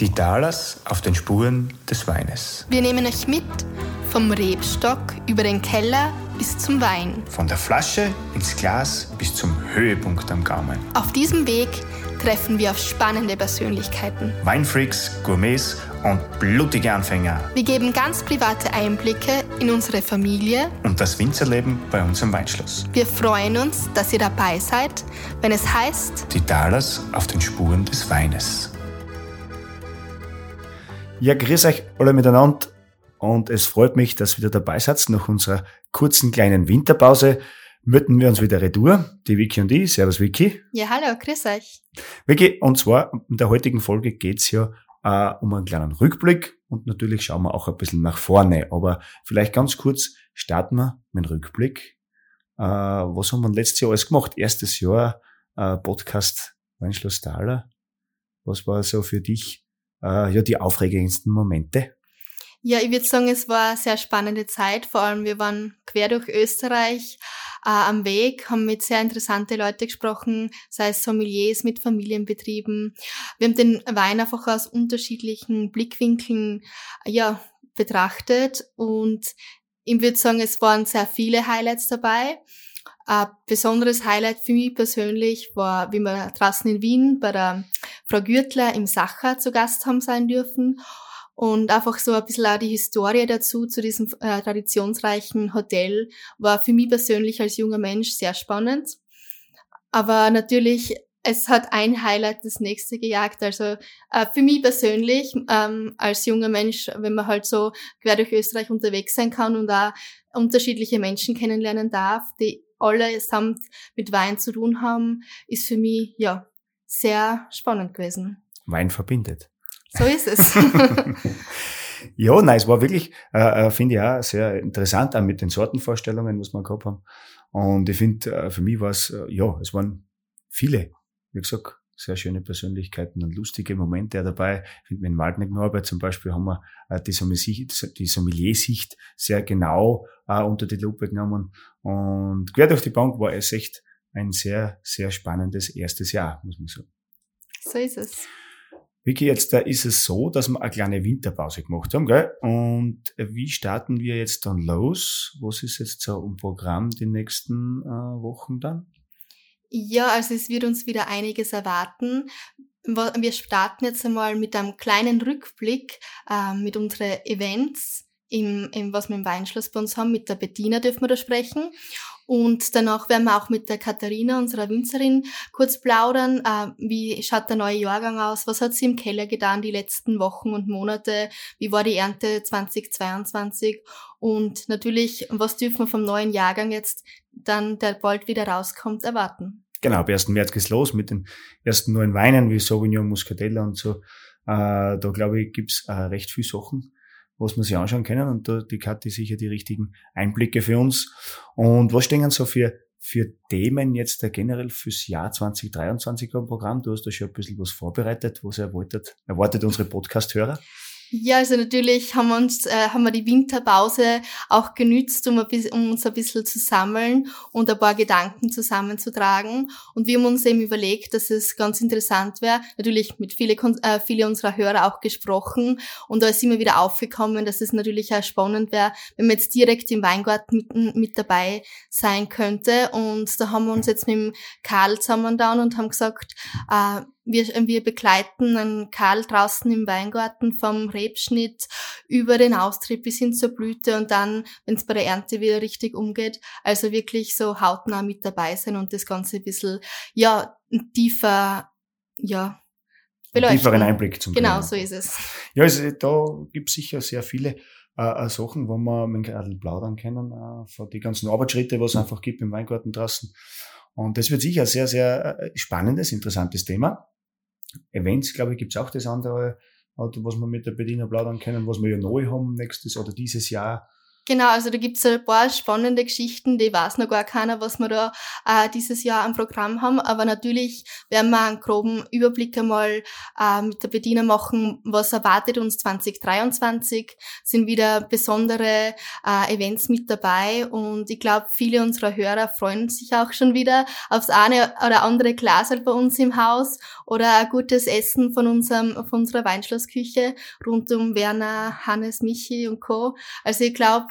Die Dalers auf den Spuren des Weines. Wir nehmen euch mit vom Rebstock über den Keller bis zum Wein. Von der Flasche ins Glas bis zum Höhepunkt am Gaumen. Auf diesem Weg treffen wir auf spannende Persönlichkeiten. Weinfreaks, Gourmets und blutige Anfänger. Wir geben ganz private Einblicke in unsere Familie Und das Winzerleben bei uns im Weinschloss. Wir freuen uns, dass ihr dabei seid, wenn es heißt, Die Dalers auf den Spuren des Weines. Ja, grüß euch alle miteinander und es freut mich, dass ihr wieder dabei seid. Nach unserer kurzen kleinen Winterpause möchten wir uns wieder retour, die Vicky und ich. Servus Vicky. ja hallo, grüß euch. Vicky, und zwar in der heutigen Folge geht's ja äh, um einen kleinen Rückblick und natürlich schauen wir auch ein bisschen nach vorne. Aber vielleicht ganz kurz starten wir mit dem Rückblick. Äh, was haben wir letztes Jahr alles gemacht? Erstes Jahr äh, Podcast Weinschloss Thaler. Was war so für dich äh, ja die aufregendsten Momente? Ja, ich würde sagen, es war eine sehr spannende Zeit. Vor allem, wir waren quer durch Österreich äh, am Weg, haben mit sehr interessante Leute gesprochen, sei es Sommeliers mit Familienbetrieben. Wir haben den Wein einfach aus unterschiedlichen Blickwinkeln ja, betrachtet und ich würde sagen, es waren sehr viele Highlights dabei. Ein besonderes Highlight für mich persönlich war, wie wir draußen in Wien bei der Frau Gürtler im Sacher zu Gast haben sein dürfen und einfach so ein bisschen auch die Historie dazu, zu diesem äh, traditionsreichen Hotel, war für mich persönlich als junger Mensch sehr spannend. Aber natürlich, es hat ein Highlight das nächste gejagt. Also äh, für mich persönlich, ähm, als junger Mensch, wenn man halt so quer durch Österreich unterwegs sein kann und da unterschiedliche Menschen kennenlernen darf, die allesamt mit Wein zu tun haben, ist für mich, ja, sehr spannend gewesen. Wein verbindet. So ist es. Ja, nein, es war wirklich, äh, äh, finde ich auch sehr interessant, auch mit den Sortenvorstellungen, was wir gehabt haben. Und ich finde, äh, für mich war es, äh, ja, es waren viele, wie gesagt, sehr schöne Persönlichkeiten und lustige Momente dabei. Ich finde, mit Waldneck Norbert zum Beispiel haben wir äh, die, Sommelier- die Sommelier-Sicht sehr genau äh, unter die Lupe genommen. Und quer durch die Bank war es echt ein sehr, sehr spannendes erstes Jahr, muss man sagen. so ist es. Vicky, jetzt da ist es so, dass wir eine kleine Winterpause gemacht haben, gell? Und wie starten wir jetzt dann los? Was ist jetzt so im Programm die nächsten äh, Wochen dann? Ja, also es wird uns wieder einiges erwarten. Wa- Wir starten jetzt einmal mit einem kleinen Rückblick äh, mit unseren Events, im, im, was wir im Weinschloss bei uns haben. Mit der Bettina dürfen wir da sprechen. Und danach werden wir auch mit der Katharina, unserer Winzerin, kurz plaudern. Äh, wie schaut der neue Jahrgang aus? Was hat sie im Keller getan die letzten Wochen und Monate? Wie war die Ernte 2022? Und natürlich, was dürfen wir vom neuen Jahrgang jetzt dann, der bald wieder rauskommt, erwarten? Genau, ab 1. März geht's los mit den ersten neuen Weinen wie Sauvignon, Muscatella und so. Äh, da glaube ich, gibt's äh, recht viel Sachen, was man sich anschauen können. Und da die Kathi sicher die richtigen Einblicke für uns. Und was stehen so für, für Themen jetzt da generell fürs Jahr 2023 am Programm? Du hast da schon ein bisschen was vorbereitet. Was erwartet, erwartet unsere Podcast-Hörer? Ja, also natürlich haben wir uns, äh, haben wir die Winterpause auch genützt, um, ein bisschen, um uns ein bisschen zu sammeln und ein paar Gedanken zusammenzutragen. Und wir haben uns eben überlegt, dass es ganz interessant wäre, natürlich mit viele, äh, viele unserer Hörer auch gesprochen. Und da ist immer wieder aufgekommen, dass es natürlich auch spannend wäre, wenn man jetzt direkt im Weingarten mit, mit dabei sein könnte. Und da haben wir uns jetzt mit dem Karl zusammengetan und haben gesagt, äh, wir, wir begleiten einen Karl draußen im Weingarten vom Rebschnitt über den Austrieb bis hin zur Blüte und dann, wenn es bei der Ernte wieder richtig umgeht, also wirklich so hautnah mit dabei sein und das Ganze ein bisschen, ja, tiefer, ja, beleuchten. Tieferen Einblick zum Genau, Thema. so ist es. Ja, also da gibt's sicher sehr viele äh, äh, Sachen, wo man mit Gradl plaudern können, äh, von die ganzen Arbeitsschritte, was es einfach gibt im Weingarten draußen. Und das wird sicher ein sehr, sehr äh, spannendes, interessantes Thema. Events, glaube ich, gibt's auch das andere, äh, was wir mit der Bediener plaudern können, was wir ja neu haben nächstes oder dieses Jahr. Genau, also da gibt's ein paar spannende Geschichten, die weiß noch gar keiner, was wir da äh, dieses Jahr am Programm haben. Aber natürlich werden wir einen groben Überblick einmal äh, mit der Bediener machen, was erwartet uns 2023. Sind wieder besondere äh, Events mit dabei und ich glaube, viele unserer Hörer freuen sich auch schon wieder aufs eine oder andere Glas bei uns im Haus oder ein gutes Essen von unserem von unserer Weinschlossküche rund um Werner, Hannes, Michi und Co. Also ich glaube,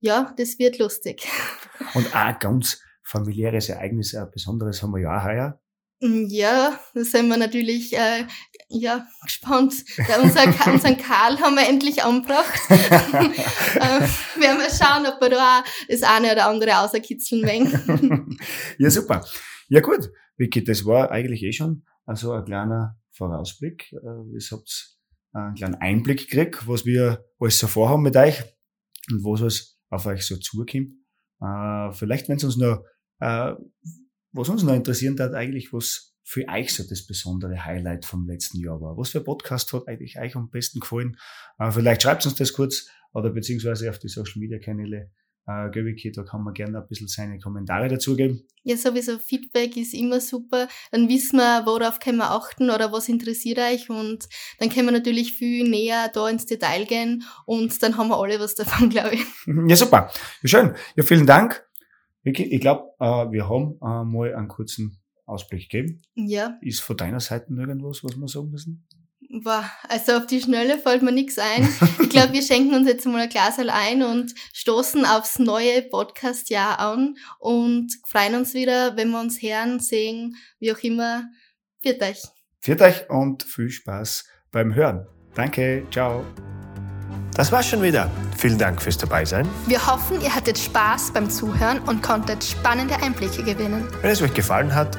ja, das wird lustig. Und auch ein ganz familiäres Ereignis, ein besonderes haben wir ja auch heuer. Mm, ja, da sind wir natürlich äh, ja, gespannt. Ja, unser, unseren Karl haben wir endlich angebracht. äh, werden wir schauen, ob wir da das eine oder andere außerkitzeln werden. ja, super. Ja gut, Vicky, das war eigentlich eh schon also ein kleiner Vorausblick. Äh, ihr habt einen kleinen Einblick gekriegt, was wir alles so vorhaben mit euch und was alles auf euch so zukommt. Äh, vielleicht, wenn es uns noch, äh, was uns noch interessieren hat, eigentlich, was für euch so das besondere Highlight vom letzten Jahr war. Was für Podcast hat eigentlich euch am besten gefallen? Äh, vielleicht schreibt uns das kurz oder beziehungsweise auf die Social Media Kanäle äh, Göbiki, da kann man gerne ein bisschen seine Kommentare dazugeben. Ja, sowieso Feedback ist immer super. Dann wissen wir, worauf können wir achten oder was interessiert euch und dann können wir natürlich viel näher da ins Detail gehen und dann haben wir alle was davon, glaube ich. Ja, super. Ja, schön. Ja, vielen Dank. Ich glaube, äh, wir haben äh, mal einen kurzen Ausblick gegeben. Ja. Ist von deiner Seite irgendwas, was wir sagen müssen? Boah, also auf die Schnelle fällt mir nichts ein. Ich glaube, wir schenken uns jetzt mal ein Glas ein und stoßen aufs neue Podcast-Jahr an und freuen uns wieder, wenn wir uns hören, sehen, wie auch immer. Viert euch. Viert euch und viel Spaß beim Hören. Danke, ciao. Das war's schon wieder. Vielen Dank fürs Dabeisein. Wir hoffen, ihr hattet Spaß beim Zuhören und konntet spannende Einblicke gewinnen. Wenn es euch gefallen hat,